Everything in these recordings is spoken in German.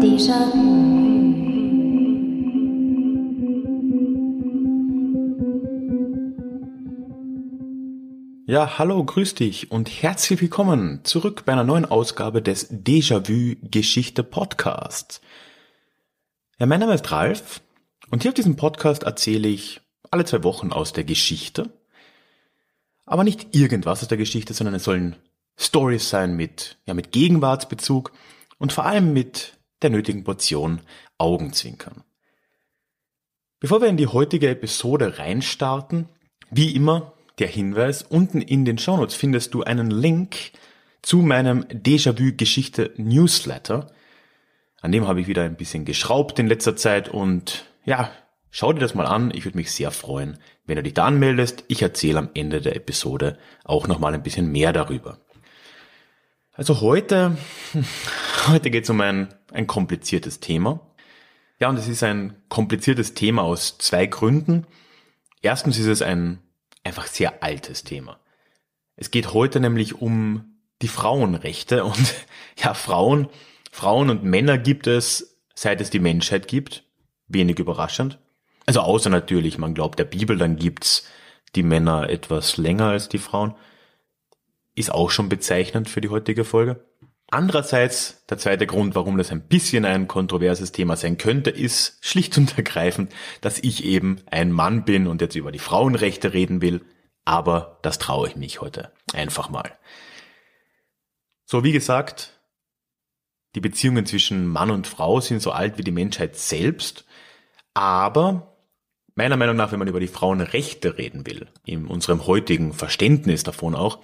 Thì Ja, hallo, grüß dich und herzlich willkommen zurück bei einer neuen Ausgabe des Déjà-vu Geschichte Podcasts. Ja, mein Name ist Ralf und hier auf diesem Podcast erzähle ich alle zwei Wochen aus der Geschichte. Aber nicht irgendwas aus der Geschichte, sondern es sollen Stories sein mit, ja, mit Gegenwartsbezug und vor allem mit der nötigen Portion Augenzwinkern. Bevor wir in die heutige Episode reinstarten, wie immer der Hinweis, unten in den Shownotes findest du einen Link zu meinem Déjà-vu-Geschichte Newsletter. An dem habe ich wieder ein bisschen geschraubt in letzter Zeit und ja, schau dir das mal an. Ich würde mich sehr freuen, wenn du dich da anmeldest. Ich erzähle am Ende der Episode auch nochmal ein bisschen mehr darüber. Also heute, heute geht es um ein, ein kompliziertes Thema. Ja, und es ist ein kompliziertes Thema aus zwei Gründen. Erstens ist es ein einfach sehr altes Thema. Es geht heute nämlich um die Frauenrechte und ja, Frauen, Frauen und Männer gibt es, seit es die Menschheit gibt. Wenig überraschend. Also außer natürlich, man glaubt der Bibel, dann gibt's die Männer etwas länger als die Frauen. Ist auch schon bezeichnend für die heutige Folge. Andererseits, der zweite Grund, warum das ein bisschen ein kontroverses Thema sein könnte, ist schlicht und ergreifend, dass ich eben ein Mann bin und jetzt über die Frauenrechte reden will. Aber das traue ich mich heute einfach mal. So, wie gesagt, die Beziehungen zwischen Mann und Frau sind so alt wie die Menschheit selbst. Aber meiner Meinung nach, wenn man über die Frauenrechte reden will, in unserem heutigen Verständnis davon auch,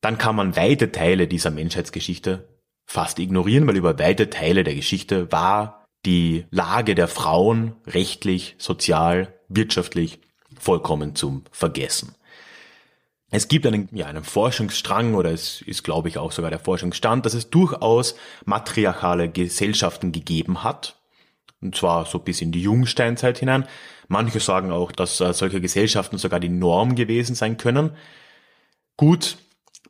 dann kann man weite Teile dieser Menschheitsgeschichte fast ignorieren, weil über weite Teile der Geschichte war die Lage der Frauen rechtlich, sozial, wirtschaftlich vollkommen zum Vergessen. Es gibt einen, ja, einen Forschungsstrang oder es ist, glaube ich, auch sogar der Forschungsstand, dass es durchaus matriarchale Gesellschaften gegeben hat. Und zwar so bis in die Jungsteinzeit hinein. Manche sagen auch, dass äh, solche Gesellschaften sogar die Norm gewesen sein können. Gut,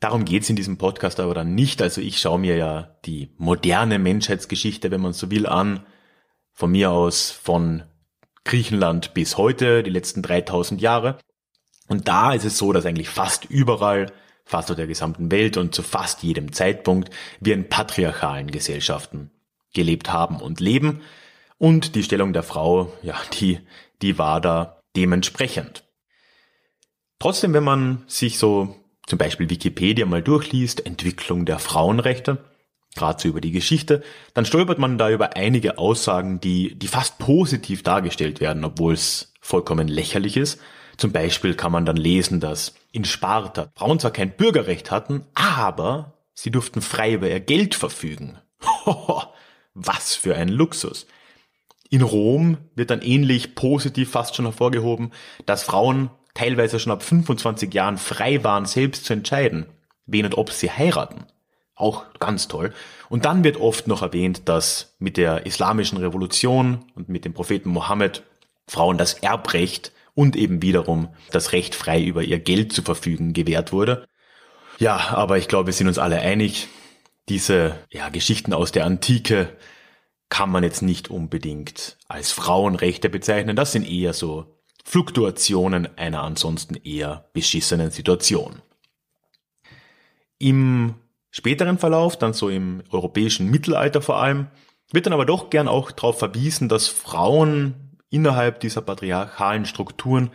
Darum geht's in diesem Podcast aber dann nicht. Also ich schaue mir ja die moderne Menschheitsgeschichte, wenn man so will, an. Von mir aus von Griechenland bis heute, die letzten 3000 Jahre. Und da ist es so, dass eigentlich fast überall, fast auf der gesamten Welt und zu fast jedem Zeitpunkt wir in patriarchalen Gesellschaften gelebt haben und leben. Und die Stellung der Frau, ja, die, die war da dementsprechend. Trotzdem, wenn man sich so zum Beispiel Wikipedia mal durchliest, Entwicklung der Frauenrechte, gerade so über die Geschichte, dann stolpert man da über einige Aussagen, die, die fast positiv dargestellt werden, obwohl es vollkommen lächerlich ist. Zum Beispiel kann man dann lesen, dass in Sparta Frauen zwar kein Bürgerrecht hatten, aber sie durften frei über ihr Geld verfügen. Was für ein Luxus. In Rom wird dann ähnlich positiv fast schon hervorgehoben, dass Frauen teilweise schon ab 25 Jahren frei waren, selbst zu entscheiden, wen und ob sie heiraten. Auch ganz toll. Und dann wird oft noch erwähnt, dass mit der islamischen Revolution und mit dem Propheten Mohammed Frauen das Erbrecht und eben wiederum das Recht frei über ihr Geld zu verfügen gewährt wurde. Ja, aber ich glaube, wir sind uns alle einig, diese ja, Geschichten aus der Antike kann man jetzt nicht unbedingt als Frauenrechte bezeichnen. Das sind eher so Fluktuationen einer ansonsten eher beschissenen Situation. Im späteren Verlauf, dann so im europäischen Mittelalter vor allem, wird dann aber doch gern auch darauf verwiesen, dass Frauen innerhalb dieser patriarchalen Strukturen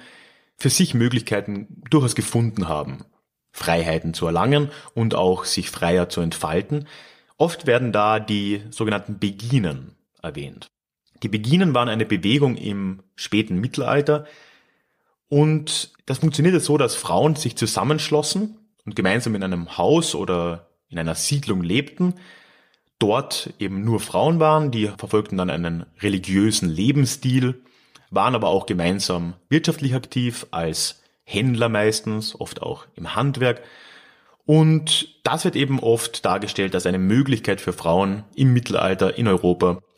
für sich Möglichkeiten durchaus gefunden haben, Freiheiten zu erlangen und auch sich freier zu entfalten. Oft werden da die sogenannten Beginen erwähnt. Die Beginen waren eine Bewegung im späten Mittelalter. Und das funktionierte so, dass Frauen sich zusammenschlossen und gemeinsam in einem Haus oder in einer Siedlung lebten, dort eben nur Frauen waren, die verfolgten dann einen religiösen Lebensstil, waren aber auch gemeinsam wirtschaftlich aktiv als Händler meistens, oft auch im Handwerk. Und das wird eben oft dargestellt als eine Möglichkeit für Frauen im Mittelalter in Europa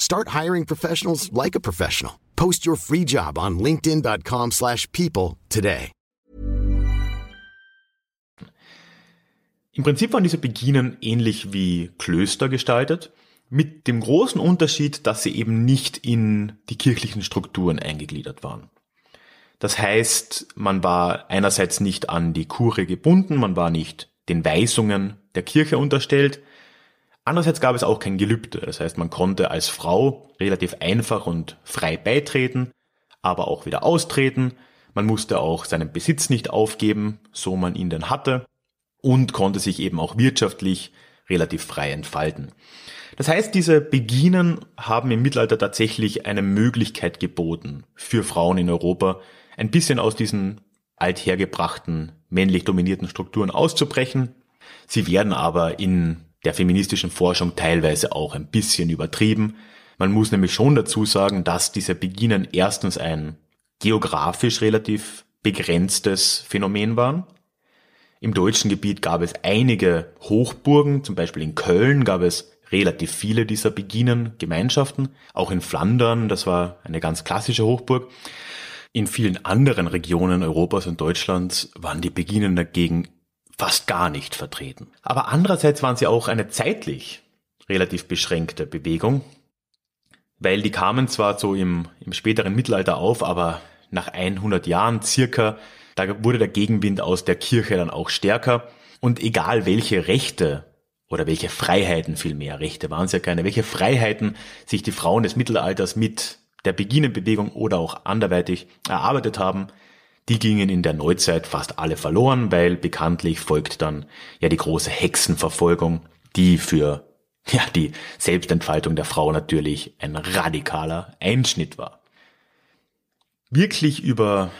Start hiring professionals like a professional. Post your free job on linkedin.com/people today. Im Prinzip waren diese Beginen ähnlich wie Klöster gestaltet, mit dem großen Unterschied, dass sie eben nicht in die kirchlichen Strukturen eingegliedert waren. Das heißt, man war einerseits nicht an die Kurie gebunden, man war nicht den Weisungen der Kirche unterstellt. Andererseits gab es auch kein Gelübde. Das heißt, man konnte als Frau relativ einfach und frei beitreten, aber auch wieder austreten. Man musste auch seinen Besitz nicht aufgeben, so man ihn denn hatte, und konnte sich eben auch wirtschaftlich relativ frei entfalten. Das heißt, diese Beginen haben im Mittelalter tatsächlich eine Möglichkeit geboten für Frauen in Europa, ein bisschen aus diesen althergebrachten, männlich dominierten Strukturen auszubrechen. Sie werden aber in der feministischen Forschung teilweise auch ein bisschen übertrieben. Man muss nämlich schon dazu sagen, dass diese Beginen erstens ein geografisch relativ begrenztes Phänomen waren. Im deutschen Gebiet gab es einige Hochburgen, zum Beispiel in Köln gab es relativ viele dieser Beginen Gemeinschaften, auch in Flandern, das war eine ganz klassische Hochburg. In vielen anderen Regionen Europas und Deutschlands waren die Beginen dagegen fast gar nicht vertreten. Aber andererseits waren sie auch eine zeitlich relativ beschränkte Bewegung, weil die kamen zwar so im, im späteren Mittelalter auf, aber nach 100 Jahren circa, da wurde der Gegenwind aus der Kirche dann auch stärker und egal welche Rechte oder welche Freiheiten vielmehr, Rechte waren es ja keine, welche Freiheiten sich die Frauen des Mittelalters mit der Beginnenbewegung oder auch anderweitig erarbeitet haben, die gingen in der Neuzeit fast alle verloren, weil bekanntlich folgt dann ja die große Hexenverfolgung, die für ja die Selbstentfaltung der Frau natürlich ein radikaler Einschnitt war. Wirklich über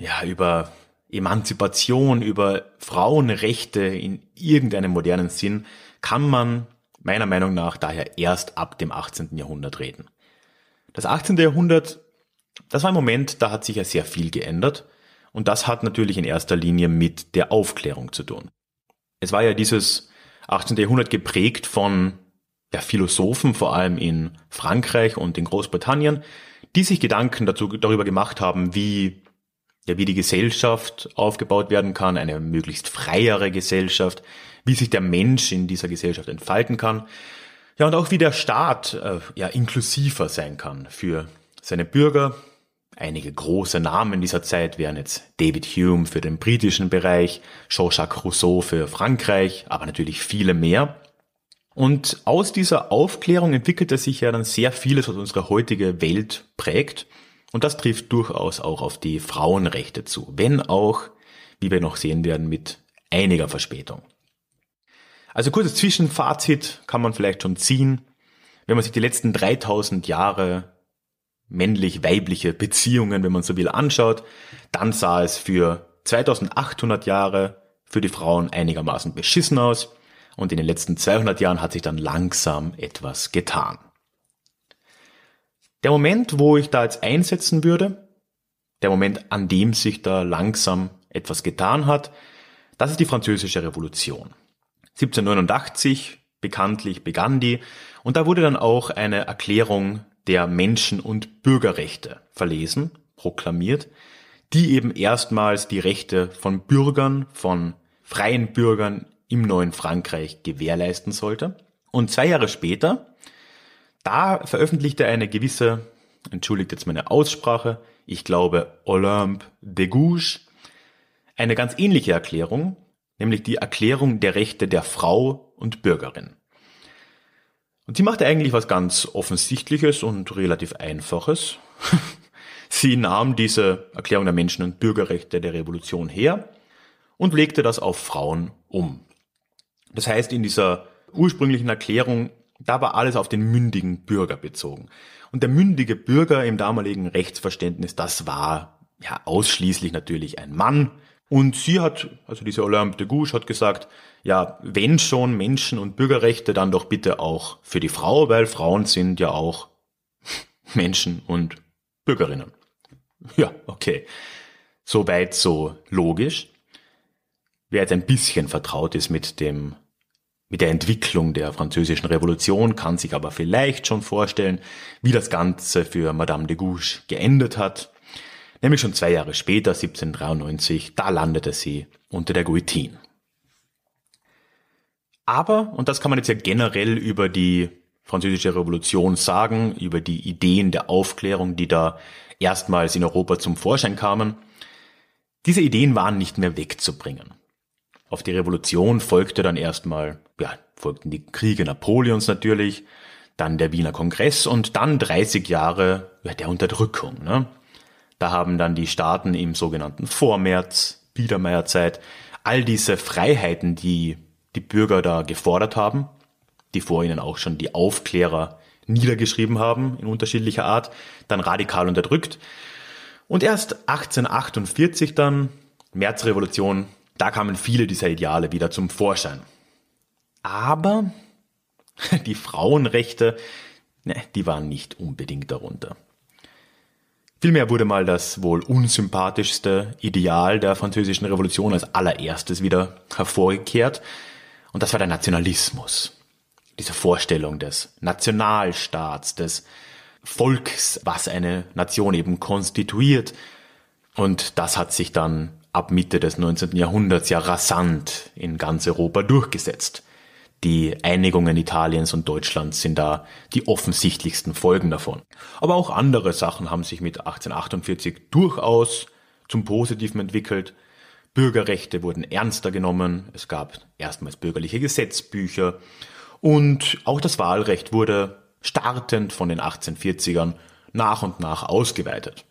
ja über Emanzipation, über Frauenrechte in irgendeinem modernen Sinn kann man meiner Meinung nach daher erst ab dem 18. Jahrhundert reden. Das 18. Jahrhundert, das war ein Moment, da hat sich ja sehr viel geändert. Und das hat natürlich in erster Linie mit der Aufklärung zu tun. Es war ja dieses 18. Jahrhundert geprägt von ja, Philosophen, vor allem in Frankreich und in Großbritannien, die sich Gedanken dazu, darüber gemacht haben, wie, ja, wie die Gesellschaft aufgebaut werden kann, eine möglichst freiere Gesellschaft, wie sich der Mensch in dieser Gesellschaft entfalten kann. Ja, und auch wie der Staat äh, ja inklusiver sein kann für seine Bürger. Einige große Namen dieser Zeit wären jetzt David Hume für den britischen Bereich, Jean-Jacques Rousseau für Frankreich, aber natürlich viele mehr. Und aus dieser Aufklärung entwickelte sich ja dann sehr vieles, was unsere heutige Welt prägt. Und das trifft durchaus auch auf die Frauenrechte zu, wenn auch, wie wir noch sehen werden, mit einiger Verspätung. Also kurzes Zwischenfazit kann man vielleicht schon ziehen. Wenn man sich die letzten 3000 Jahre männlich-weibliche Beziehungen, wenn man so will, anschaut, dann sah es für 2800 Jahre für die Frauen einigermaßen beschissen aus und in den letzten 200 Jahren hat sich dann langsam etwas getan. Der Moment, wo ich da jetzt einsetzen würde, der Moment, an dem sich da langsam etwas getan hat, das ist die französische Revolution. 1789 bekanntlich begann die und da wurde dann auch eine Erklärung der Menschen- und Bürgerrechte verlesen, proklamiert, die eben erstmals die Rechte von Bürgern, von freien Bürgern im neuen Frankreich gewährleisten sollte. Und zwei Jahre später, da veröffentlichte eine gewisse, entschuldigt jetzt meine Aussprache, ich glaube Olympe de Gouges, eine ganz ähnliche Erklärung, nämlich die Erklärung der Rechte der Frau und Bürgerin. Und sie machte eigentlich was ganz Offensichtliches und relativ Einfaches. sie nahm diese Erklärung der Menschen- und Bürgerrechte der Revolution her und legte das auf Frauen um. Das heißt, in dieser ursprünglichen Erklärung, da war alles auf den mündigen Bürger bezogen. Und der mündige Bürger im damaligen Rechtsverständnis, das war ja ausschließlich natürlich ein Mann. Und sie hat, also diese Olympe de Gouges hat gesagt, ja, wenn schon Menschen- und Bürgerrechte, dann doch bitte auch für die Frau, weil Frauen sind ja auch Menschen und Bürgerinnen. Ja, okay. Soweit so logisch. Wer jetzt ein bisschen vertraut ist mit dem mit der Entwicklung der französischen Revolution kann sich aber vielleicht schon vorstellen, wie das Ganze für Madame de Gouges geendet hat. Nämlich schon zwei Jahre später, 1793, da landete sie unter der Guillotine. Aber, und das kann man jetzt ja generell über die französische Revolution sagen, über die Ideen der Aufklärung, die da erstmals in Europa zum Vorschein kamen, diese Ideen waren nicht mehr wegzubringen. Auf die Revolution folgte dann erstmal, ja, folgten die Kriege Napoleons natürlich, dann der Wiener Kongress und dann 30 Jahre ja, der Unterdrückung. Ne? Da haben dann die Staaten im sogenannten Vormärz, Biedermeierzeit, all diese Freiheiten, die die Bürger da gefordert haben, die vor ihnen auch schon die Aufklärer niedergeschrieben haben in unterschiedlicher Art, dann radikal unterdrückt. Und erst 1848 dann, Märzrevolution, da kamen viele dieser Ideale wieder zum Vorschein. Aber die Frauenrechte, ne, die waren nicht unbedingt darunter. Vielmehr wurde mal das wohl unsympathischste Ideal der französischen Revolution als allererstes wieder hervorgekehrt, und das war der Nationalismus. Diese Vorstellung des Nationalstaats, des Volks, was eine Nation eben konstituiert. Und das hat sich dann ab Mitte des 19. Jahrhunderts ja rasant in ganz Europa durchgesetzt. Die Einigungen Italiens und Deutschlands sind da die offensichtlichsten Folgen davon. Aber auch andere Sachen haben sich mit 1848 durchaus zum Positiven entwickelt. Bürgerrechte wurden ernster genommen, es gab erstmals bürgerliche Gesetzbücher und auch das Wahlrecht wurde startend von den 1840ern nach und nach ausgeweitet.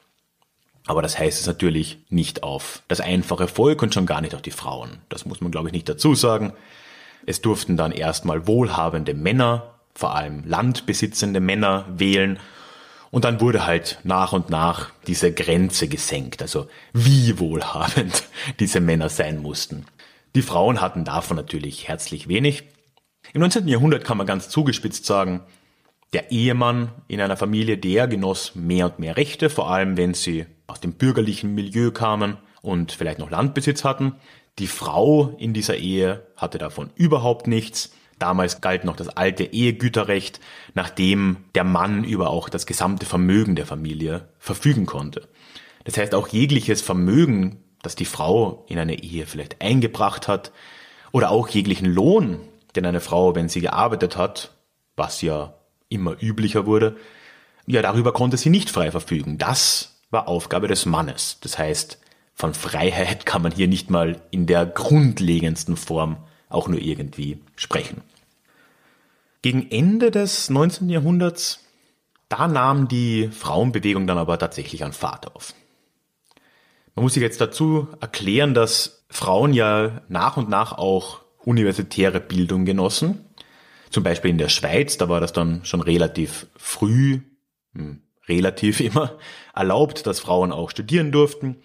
Aber das heißt es natürlich nicht auf das einfache Volk und schon gar nicht auf die Frauen. Das muss man, glaube ich, nicht dazu sagen. Es durften dann erstmal wohlhabende Männer, vor allem landbesitzende Männer, wählen. Und dann wurde halt nach und nach diese Grenze gesenkt, also wie wohlhabend diese Männer sein mussten. Die Frauen hatten davon natürlich herzlich wenig. Im 19. Jahrhundert kann man ganz zugespitzt sagen, der Ehemann in einer Familie, der genoss mehr und mehr Rechte, vor allem wenn sie aus dem bürgerlichen Milieu kamen und vielleicht noch Landbesitz hatten. Die Frau in dieser Ehe hatte davon überhaupt nichts. Damals galt noch das alte Ehegüterrecht, nachdem der Mann über auch das gesamte Vermögen der Familie verfügen konnte. Das heißt, auch jegliches Vermögen, das die Frau in eine Ehe vielleicht eingebracht hat, oder auch jeglichen Lohn, den eine Frau, wenn sie gearbeitet hat, was ja immer üblicher wurde, ja, darüber konnte sie nicht frei verfügen. Das war Aufgabe des Mannes. Das heißt, von Freiheit kann man hier nicht mal in der grundlegendsten Form auch nur irgendwie sprechen. Gegen Ende des 19. Jahrhunderts, da nahm die Frauenbewegung dann aber tatsächlich an Fahrt auf. Man muss sich jetzt dazu erklären, dass Frauen ja nach und nach auch universitäre Bildung genossen. Zum Beispiel in der Schweiz, da war das dann schon relativ früh, hm, relativ immer, erlaubt, dass Frauen auch studieren durften.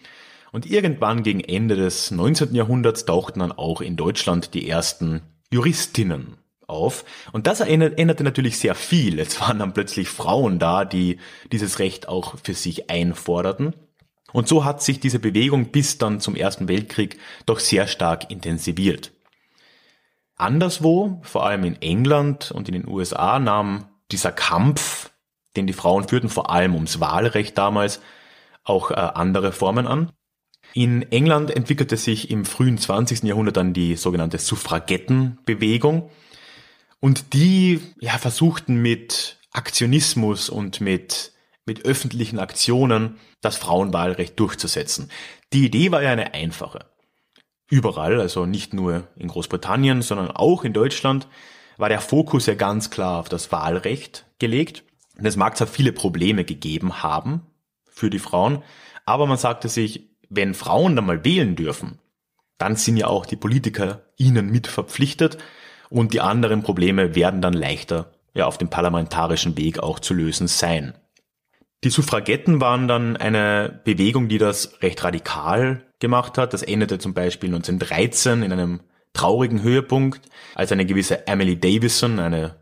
Und irgendwann gegen Ende des 19. Jahrhunderts tauchten dann auch in Deutschland die ersten Juristinnen auf. Und das änderte natürlich sehr viel. Es waren dann plötzlich Frauen da, die dieses Recht auch für sich einforderten. Und so hat sich diese Bewegung bis dann zum Ersten Weltkrieg doch sehr stark intensiviert. Anderswo, vor allem in England und in den USA, nahm dieser Kampf, den die Frauen führten, vor allem ums Wahlrecht damals, auch äh, andere Formen an. In England entwickelte sich im frühen 20. Jahrhundert dann die sogenannte Suffragettenbewegung und die ja, versuchten mit Aktionismus und mit, mit öffentlichen Aktionen das Frauenwahlrecht durchzusetzen. Die Idee war ja eine einfache. Überall, also nicht nur in Großbritannien, sondern auch in Deutschland, war der Fokus ja ganz klar auf das Wahlrecht gelegt. Und es mag zwar viele Probleme gegeben haben für die Frauen, aber man sagte sich, wenn Frauen dann mal wählen dürfen, dann sind ja auch die Politiker ihnen mit verpflichtet und die anderen Probleme werden dann leichter ja, auf dem parlamentarischen Weg auch zu lösen sein. Die Suffragetten waren dann eine Bewegung, die das recht radikal gemacht hat. Das endete zum Beispiel 1913 in einem traurigen Höhepunkt, als eine gewisse Emily Davison, eine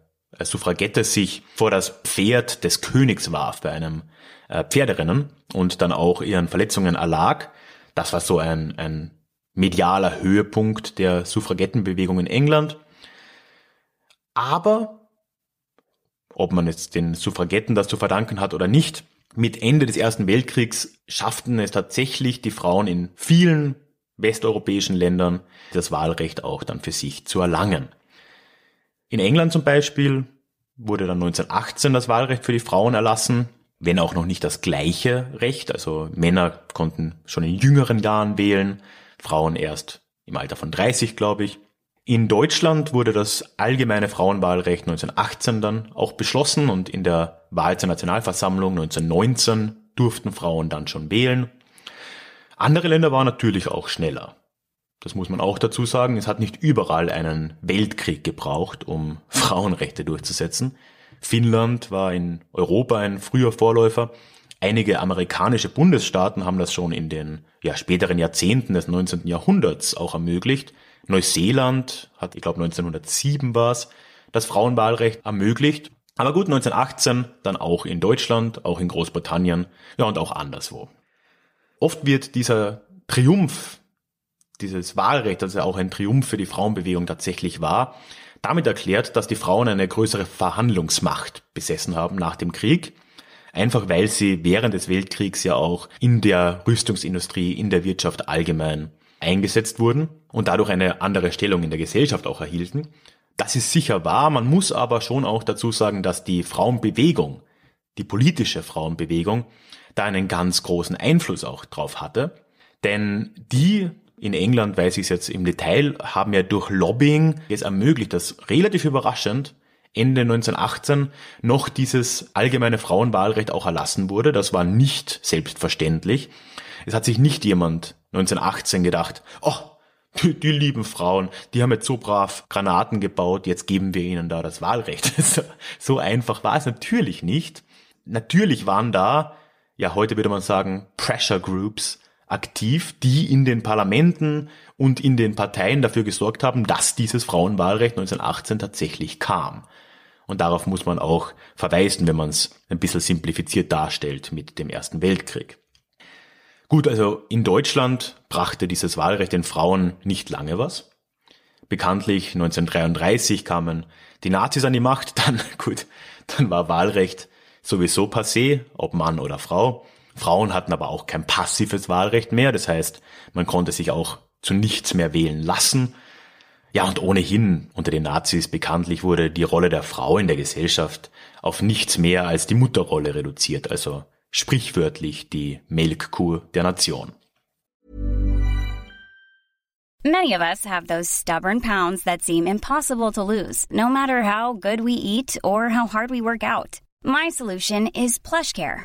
Suffragette, sich vor das Pferd des Königs warf bei einem äh, Pferderennen und dann auch ihren Verletzungen erlag. Das war so ein, ein medialer Höhepunkt der Suffragettenbewegung in England. Aber, ob man jetzt den Suffragetten das zu verdanken hat oder nicht, mit Ende des Ersten Weltkriegs schafften es tatsächlich die Frauen in vielen westeuropäischen Ländern das Wahlrecht auch dann für sich zu erlangen. In England zum Beispiel wurde dann 1918 das Wahlrecht für die Frauen erlassen, wenn auch noch nicht das gleiche Recht. Also Männer konnten schon in jüngeren Jahren wählen, Frauen erst im Alter von 30, glaube ich. In Deutschland wurde das allgemeine Frauenwahlrecht 1918 dann auch beschlossen und in der Wahl zur Nationalversammlung 1919 durften Frauen dann schon wählen. Andere Länder waren natürlich auch schneller. Das muss man auch dazu sagen. Es hat nicht überall einen Weltkrieg gebraucht, um Frauenrechte durchzusetzen. Finnland war in Europa ein früher Vorläufer. Einige amerikanische Bundesstaaten haben das schon in den ja, späteren Jahrzehnten des 19. Jahrhunderts auch ermöglicht. Neuseeland hat, ich glaube 1907 war es, das Frauenwahlrecht ermöglicht. Aber gut, 1918 dann auch in Deutschland, auch in Großbritannien, ja und auch anderswo. Oft wird dieser Triumph, dieses Wahlrecht, das ja auch ein Triumph für die Frauenbewegung tatsächlich war, damit erklärt, dass die Frauen eine größere Verhandlungsmacht besessen haben nach dem Krieg. Einfach weil sie während des Weltkriegs ja auch in der Rüstungsindustrie, in der Wirtschaft allgemein eingesetzt wurden und dadurch eine andere Stellung in der Gesellschaft auch erhielten. Das ist sicher wahr, man muss aber schon auch dazu sagen, dass die Frauenbewegung, die politische Frauenbewegung, da einen ganz großen Einfluss auch drauf hatte. Denn die in England, weiß ich es jetzt im Detail, haben ja durch Lobbying es ermöglicht, dass relativ überraschend Ende 1918 noch dieses allgemeine Frauenwahlrecht auch erlassen wurde. Das war nicht selbstverständlich. Es hat sich nicht jemand 1918 gedacht, oh, die, die lieben Frauen, die haben jetzt so brav Granaten gebaut, jetzt geben wir ihnen da das Wahlrecht. So, so einfach war es natürlich nicht. Natürlich waren da, ja heute würde man sagen, Pressure Groups aktiv, die in den Parlamenten und in den Parteien dafür gesorgt haben, dass dieses Frauenwahlrecht 1918 tatsächlich kam. Und darauf muss man auch verweisen, wenn man es ein bisschen simplifiziert darstellt mit dem Ersten Weltkrieg. Gut, also in Deutschland brachte dieses Wahlrecht den Frauen nicht lange was. Bekanntlich 1933 kamen die Nazis an die Macht, dann gut, dann war Wahlrecht sowieso passé, ob Mann oder Frau. Frauen hatten aber auch kein passives Wahlrecht mehr, das heißt, man konnte sich auch zu nichts mehr wählen lassen. Ja, und ohnehin unter den Nazis bekanntlich wurde die Rolle der Frau in der Gesellschaft auf nichts mehr als die Mutterrolle reduziert, also sprichwörtlich die Melkkuh der Nation. Many of us have those stubborn pounds that seem impossible to lose, no matter how good we eat or how hard we work out. My solution is PlushCare.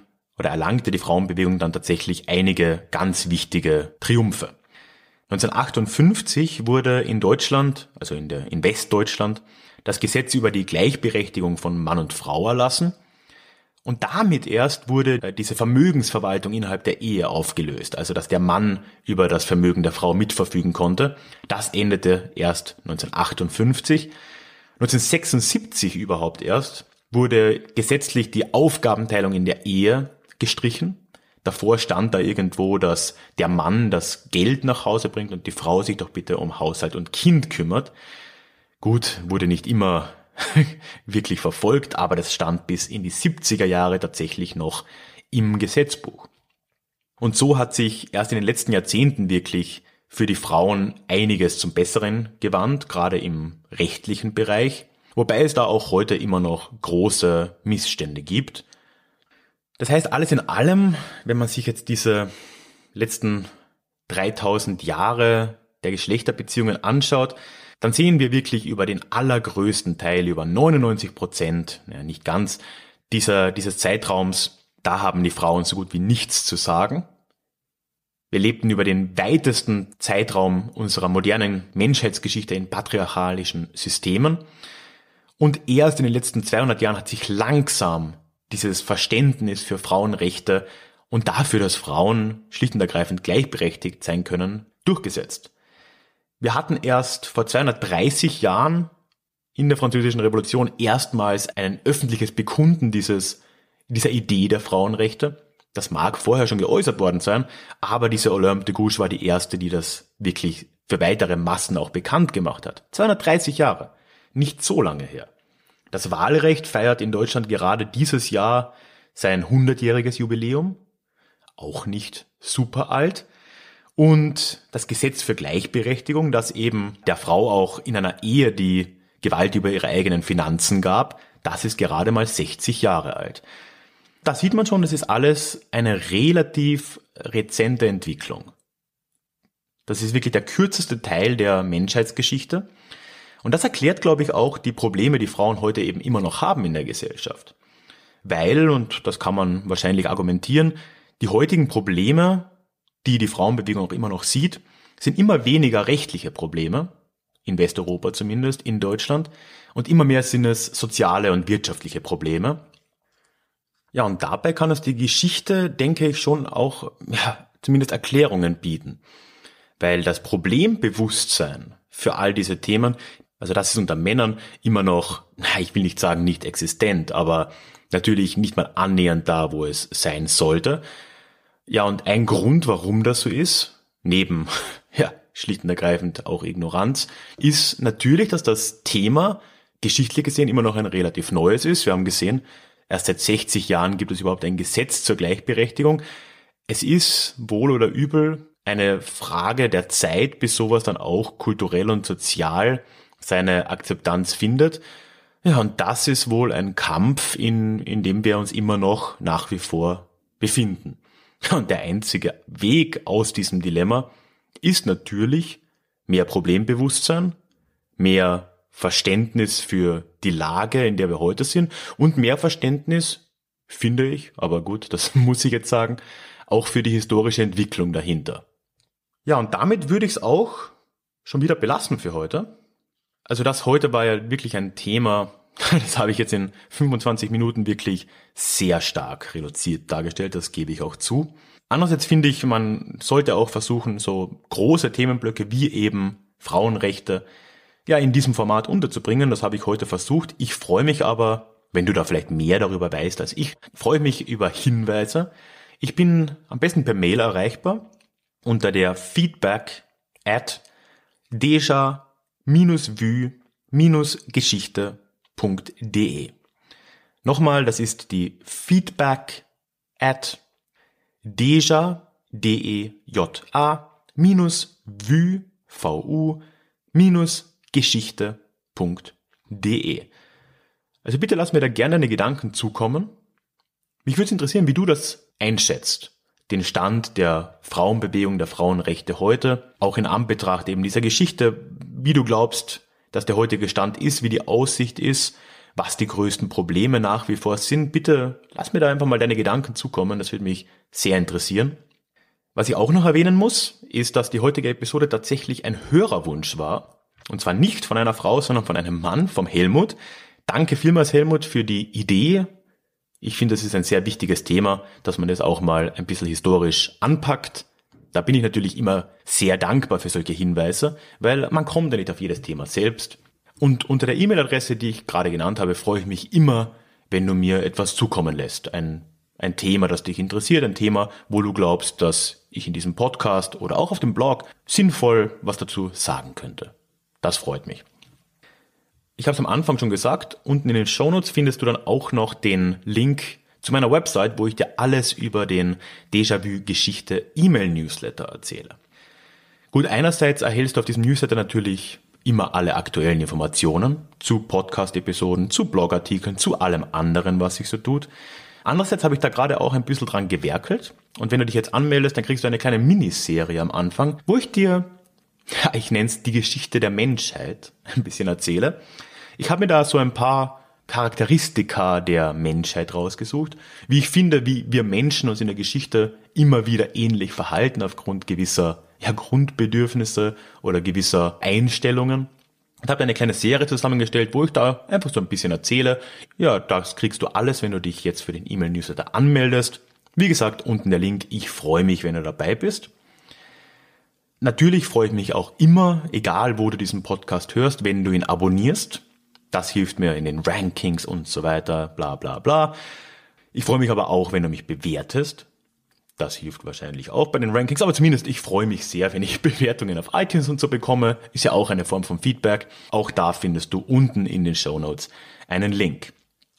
oder erlangte die Frauenbewegung dann tatsächlich einige ganz wichtige Triumphe. 1958 wurde in Deutschland, also in, der, in Westdeutschland, das Gesetz über die Gleichberechtigung von Mann und Frau erlassen und damit erst wurde äh, diese Vermögensverwaltung innerhalb der Ehe aufgelöst, also dass der Mann über das Vermögen der Frau mitverfügen konnte. Das endete erst 1958. 1976 überhaupt erst wurde gesetzlich die Aufgabenteilung in der Ehe gestrichen. Davor stand da irgendwo, dass der Mann das Geld nach Hause bringt und die Frau sich doch bitte um Haushalt und Kind kümmert. Gut, wurde nicht immer wirklich verfolgt, aber das stand bis in die 70er Jahre tatsächlich noch im Gesetzbuch. Und so hat sich erst in den letzten Jahrzehnten wirklich für die Frauen einiges zum Besseren gewandt, gerade im rechtlichen Bereich. Wobei es da auch heute immer noch große Missstände gibt. Das heißt, alles in allem, wenn man sich jetzt diese letzten 3000 Jahre der Geschlechterbeziehungen anschaut, dann sehen wir wirklich über den allergrößten Teil, über 99 Prozent, ja, nicht ganz, dieser, dieses Zeitraums, da haben die Frauen so gut wie nichts zu sagen. Wir lebten über den weitesten Zeitraum unserer modernen Menschheitsgeschichte in patriarchalischen Systemen. Und erst in den letzten 200 Jahren hat sich langsam dieses Verständnis für Frauenrechte und dafür, dass Frauen schlicht und ergreifend gleichberechtigt sein können, durchgesetzt. Wir hatten erst vor 230 Jahren in der Französischen Revolution erstmals ein öffentliches Bekunden dieses, dieser Idee der Frauenrechte. Das mag vorher schon geäußert worden sein, aber diese Olympe de Gouges war die erste, die das wirklich für weitere Massen auch bekannt gemacht hat. 230 Jahre. Nicht so lange her. Das Wahlrecht feiert in Deutschland gerade dieses Jahr sein 100-jähriges Jubiläum. Auch nicht super alt. Und das Gesetz für Gleichberechtigung, das eben der Frau auch in einer Ehe die Gewalt über ihre eigenen Finanzen gab, das ist gerade mal 60 Jahre alt. Da sieht man schon, das ist alles eine relativ rezente Entwicklung. Das ist wirklich der kürzeste Teil der Menschheitsgeschichte. Und das erklärt, glaube ich, auch die Probleme, die Frauen heute eben immer noch haben in der Gesellschaft. Weil, und das kann man wahrscheinlich argumentieren, die heutigen Probleme, die die Frauenbewegung auch immer noch sieht, sind immer weniger rechtliche Probleme, in Westeuropa zumindest, in Deutschland, und immer mehr sind es soziale und wirtschaftliche Probleme, ja, und dabei kann es die Geschichte, denke ich, schon auch, ja, zumindest Erklärungen bieten. Weil das Problembewusstsein für all diese Themen, also das ist unter Männern immer noch, na, ich will nicht sagen nicht existent, aber natürlich nicht mal annähernd da, wo es sein sollte. Ja, und ein Grund, warum das so ist, neben, ja, schlicht und ergreifend auch Ignoranz, ist natürlich, dass das Thema geschichtlich gesehen immer noch ein relativ neues ist. Wir haben gesehen, Erst seit 60 Jahren gibt es überhaupt ein Gesetz zur Gleichberechtigung. Es ist wohl oder übel eine Frage der Zeit, bis sowas dann auch kulturell und sozial seine Akzeptanz findet. Ja, und das ist wohl ein Kampf, in, in dem wir uns immer noch nach wie vor befinden. Und der einzige Weg aus diesem Dilemma ist natürlich mehr Problembewusstsein, mehr Verständnis für die Lage, in der wir heute sind und mehr Verständnis, finde ich, aber gut, das muss ich jetzt sagen, auch für die historische Entwicklung dahinter. Ja, und damit würde ich es auch schon wieder belassen für heute. Also das heute war ja wirklich ein Thema, das habe ich jetzt in 25 Minuten wirklich sehr stark reduziert dargestellt, das gebe ich auch zu. Andererseits finde ich, man sollte auch versuchen, so große Themenblöcke wie eben Frauenrechte ja in diesem Format unterzubringen. Das habe ich heute versucht. Ich freue mich aber, wenn du da vielleicht mehr darüber weißt als ich, freue mich über Hinweise. Ich bin am besten per Mail erreichbar unter der feedback at deja-vue-geschichte.de. Nochmal, das ist die feedback at deja, D-E-J-A, minus vue, V-U, minus geschichte.de. Also bitte lass mir da gerne deine Gedanken zukommen. Mich würde es interessieren, wie du das einschätzt. Den Stand der Frauenbewegung, der Frauenrechte heute, auch in Anbetracht eben dieser Geschichte, wie du glaubst, dass der heutige Stand ist, wie die Aussicht ist, was die größten Probleme nach wie vor sind. Bitte lass mir da einfach mal deine Gedanken zukommen, das würde mich sehr interessieren. Was ich auch noch erwähnen muss, ist, dass die heutige Episode tatsächlich ein Hörerwunsch war und zwar nicht von einer Frau, sondern von einem Mann, vom Helmut. Danke vielmals, Helmut, für die Idee. Ich finde, es ist ein sehr wichtiges Thema, dass man das auch mal ein bisschen historisch anpackt. Da bin ich natürlich immer sehr dankbar für solche Hinweise, weil man kommt ja nicht auf jedes Thema selbst. Und unter der E-Mail-Adresse, die ich gerade genannt habe, freue ich mich immer, wenn du mir etwas zukommen lässt. Ein, ein Thema, das dich interessiert, ein Thema, wo du glaubst, dass ich in diesem Podcast oder auch auf dem Blog sinnvoll was dazu sagen könnte. Das freut mich. Ich habe es am Anfang schon gesagt, unten in den Shownotes findest du dann auch noch den Link zu meiner Website, wo ich dir alles über den Déjà-vu-Geschichte E-Mail-Newsletter erzähle. Gut, einerseits erhältst du auf diesem Newsletter natürlich immer alle aktuellen Informationen zu Podcast-Episoden, zu Blogartikeln, zu allem anderen, was sich so tut. Andererseits habe ich da gerade auch ein bisschen dran gewerkelt. Und wenn du dich jetzt anmeldest, dann kriegst du eine kleine Miniserie am Anfang, wo ich dir, ich nenne es die Geschichte der Menschheit, ein bisschen erzähle. Ich habe mir da so ein paar Charakteristika der Menschheit rausgesucht, wie ich finde, wie wir Menschen uns in der Geschichte immer wieder ähnlich verhalten aufgrund gewisser ja, Grundbedürfnisse oder gewisser Einstellungen. Und habe eine kleine Serie zusammengestellt, wo ich da einfach so ein bisschen erzähle. Ja, das kriegst du alles, wenn du dich jetzt für den E-Mail-Newsletter anmeldest. Wie gesagt, unten der Link. Ich freue mich, wenn du dabei bist. Natürlich freue ich mich auch immer, egal wo du diesen Podcast hörst, wenn du ihn abonnierst. Das hilft mir in den Rankings und so weiter, bla bla bla. Ich freue mich aber auch, wenn du mich bewertest. Das hilft wahrscheinlich auch bei den Rankings, aber zumindest ich freue mich sehr, wenn ich Bewertungen auf iTunes und so bekomme. Ist ja auch eine Form von Feedback. Auch da findest du unten in den Show Notes einen Link.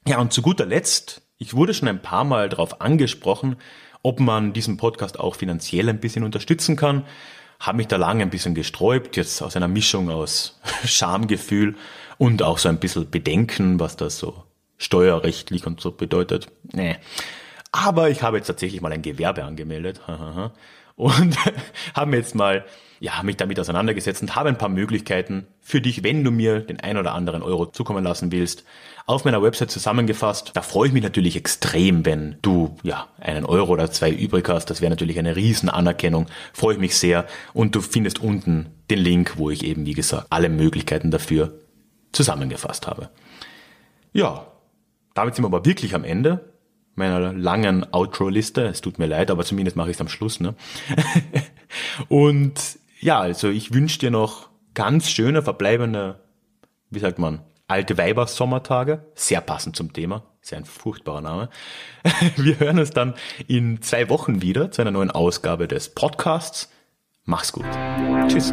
Ja, und zu guter Letzt, ich wurde schon ein paar Mal darauf angesprochen, ob man diesen Podcast auch finanziell ein bisschen unterstützen kann. Habe mich da lange ein bisschen gesträubt, jetzt aus einer Mischung aus Schamgefühl und auch so ein bisschen Bedenken, was das so steuerrechtlich und so bedeutet. Nee. Aber ich habe jetzt tatsächlich mal ein Gewerbe angemeldet und habe jetzt mal ja, mich damit auseinandergesetzt und habe ein paar Möglichkeiten für dich, wenn du mir den ein oder anderen Euro zukommen lassen willst, auf meiner Website zusammengefasst. Da freue ich mich natürlich extrem, wenn du ja einen Euro oder zwei übrig hast. Das wäre natürlich eine riesen Anerkennung. Freue ich mich sehr. Und du findest unten den Link, wo ich eben, wie gesagt, alle Möglichkeiten dafür zusammengefasst habe. Ja, damit sind wir aber wirklich am Ende meiner langen Outro-Liste. Es tut mir leid, aber zumindest mache ich es am Schluss. Ne? Und ja, also ich wünsche dir noch ganz schöne, verbleibende, wie sagt man, alte Weiber-Sommertage. Sehr passend zum Thema. Sehr ein furchtbarer Name. Wir hören uns dann in zwei Wochen wieder zu einer neuen Ausgabe des Podcasts. Mach's gut. Tschüss.